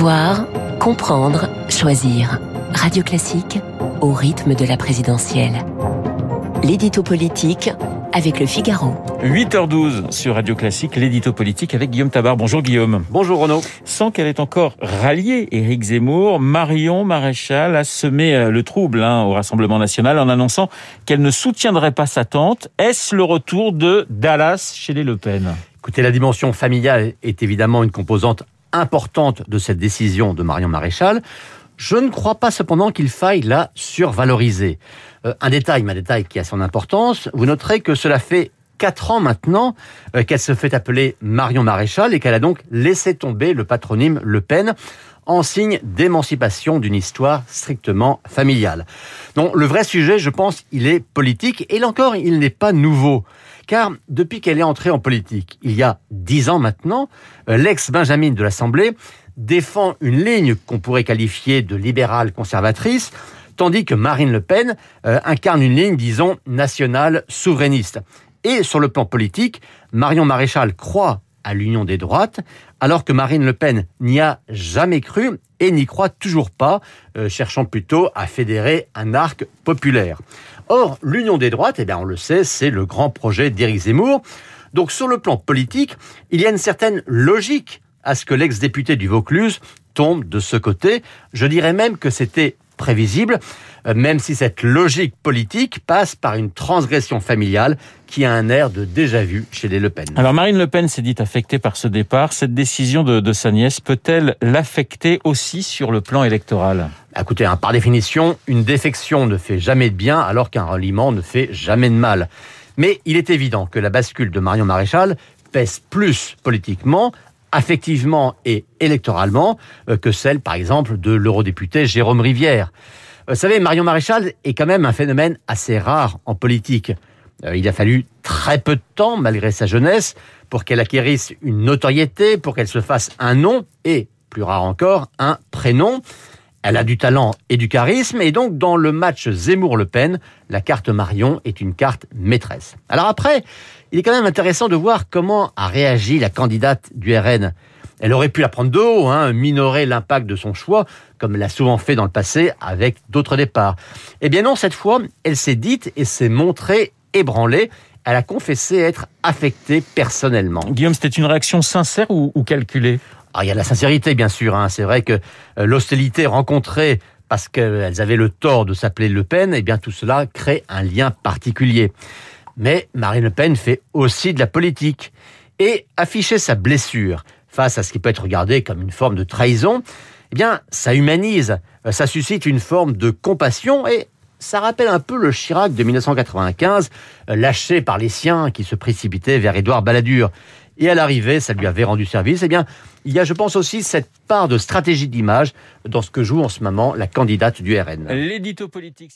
Savoir, comprendre, choisir. Radio Classique au rythme de la présidentielle. L'édito politique avec le Figaro. 8h12 sur Radio Classique, l'édito politique avec Guillaume Tabar. Bonjour Guillaume. Bonjour Renaud. Sans qu'elle ait encore rallié Éric Zemmour, Marion Maréchal a semé euh, le trouble hein, au Rassemblement national en annonçant qu'elle ne soutiendrait pas sa tante. Est-ce le retour de Dallas chez les Le Pen? Écoutez, la dimension familiale est évidemment une composante importante de cette décision de Marion Maréchal. Je ne crois pas cependant qu'il faille la survaloriser. Euh, un détail, mais un détail qui a son importance, vous noterez que cela fait quatre ans maintenant euh, qu'elle se fait appeler Marion Maréchal et qu'elle a donc laissé tomber le patronyme Le Pen en signe d'émancipation d'une histoire strictement familiale. Non, le vrai sujet, je pense, il est politique et là encore, il n'est pas nouveau. Car depuis qu'elle est entrée en politique, il y a dix ans maintenant, euh, l'ex-Benjamin de l'Assemblée défend une ligne qu'on pourrait qualifier de libérale conservatrice, tandis que Marine Le Pen euh, incarne une ligne, disons, nationale souverainiste. Et sur le plan politique, Marion Maréchal croit à l'union des droites, alors que Marine Le Pen n'y a jamais cru et n'y croit toujours pas, euh, cherchant plutôt à fédérer un arc populaire. Or, l'union des droites, eh bien, on le sait, c'est le grand projet d'Éric Zemmour. Donc, sur le plan politique, il y a une certaine logique à ce que l'ex-député du Vaucluse tombe de ce côté. Je dirais même que c'était prévisible, même si cette logique politique passe par une transgression familiale qui a un air de déjà-vu chez les Le Pen. Alors Marine Le Pen s'est dit affectée par ce départ. Cette décision de, de sa nièce peut-elle l'affecter aussi sur le plan électoral? Écoutez, hein, par définition, une défection ne fait jamais de bien alors qu'un reliement ne fait jamais de mal. Mais il est évident que la bascule de Marion Maréchal pèse plus politiquement affectivement et électoralement euh, que celle, par exemple, de l'eurodéputé Jérôme Rivière. Vous savez, Marion Maréchal est quand même un phénomène assez rare en politique. Euh, il a fallu très peu de temps, malgré sa jeunesse, pour qu'elle acquérisse une notoriété, pour qu'elle se fasse un nom et, plus rare encore, un prénom. Elle a du talent et du charisme, et donc dans le match Zemmour-Le Pen, la carte Marion est une carte maîtresse. Alors après, il est quand même intéressant de voir comment a réagi la candidate du RN. Elle aurait pu la prendre de haut, hein, minorer l'impact de son choix, comme elle l'a souvent fait dans le passé avec d'autres départs. Eh bien non, cette fois, elle s'est dite et s'est montrée ébranlée. Elle a confessé être affectée personnellement. Guillaume, c'était une réaction sincère ou, ou calculée? Ah, il y a de la sincérité, bien sûr. Hein. C'est vrai que euh, l'hostilité rencontrée parce qu'elles avaient le tort de s'appeler Le Pen, eh bien tout cela crée un lien particulier. Mais Marine Le Pen fait aussi de la politique. Et afficher sa blessure face à ce qui peut être regardé comme une forme de trahison, eh bien, ça humanise, euh, ça suscite une forme de compassion et ça rappelle un peu le Chirac de 1995, euh, lâché par les siens qui se précipitaient vers Édouard Balladur. Et à l'arrivée, ça lui avait rendu service. Eh bien, il y a, je pense aussi, cette part de stratégie d'image dans ce que joue en ce moment la candidate du RN. L'édito politique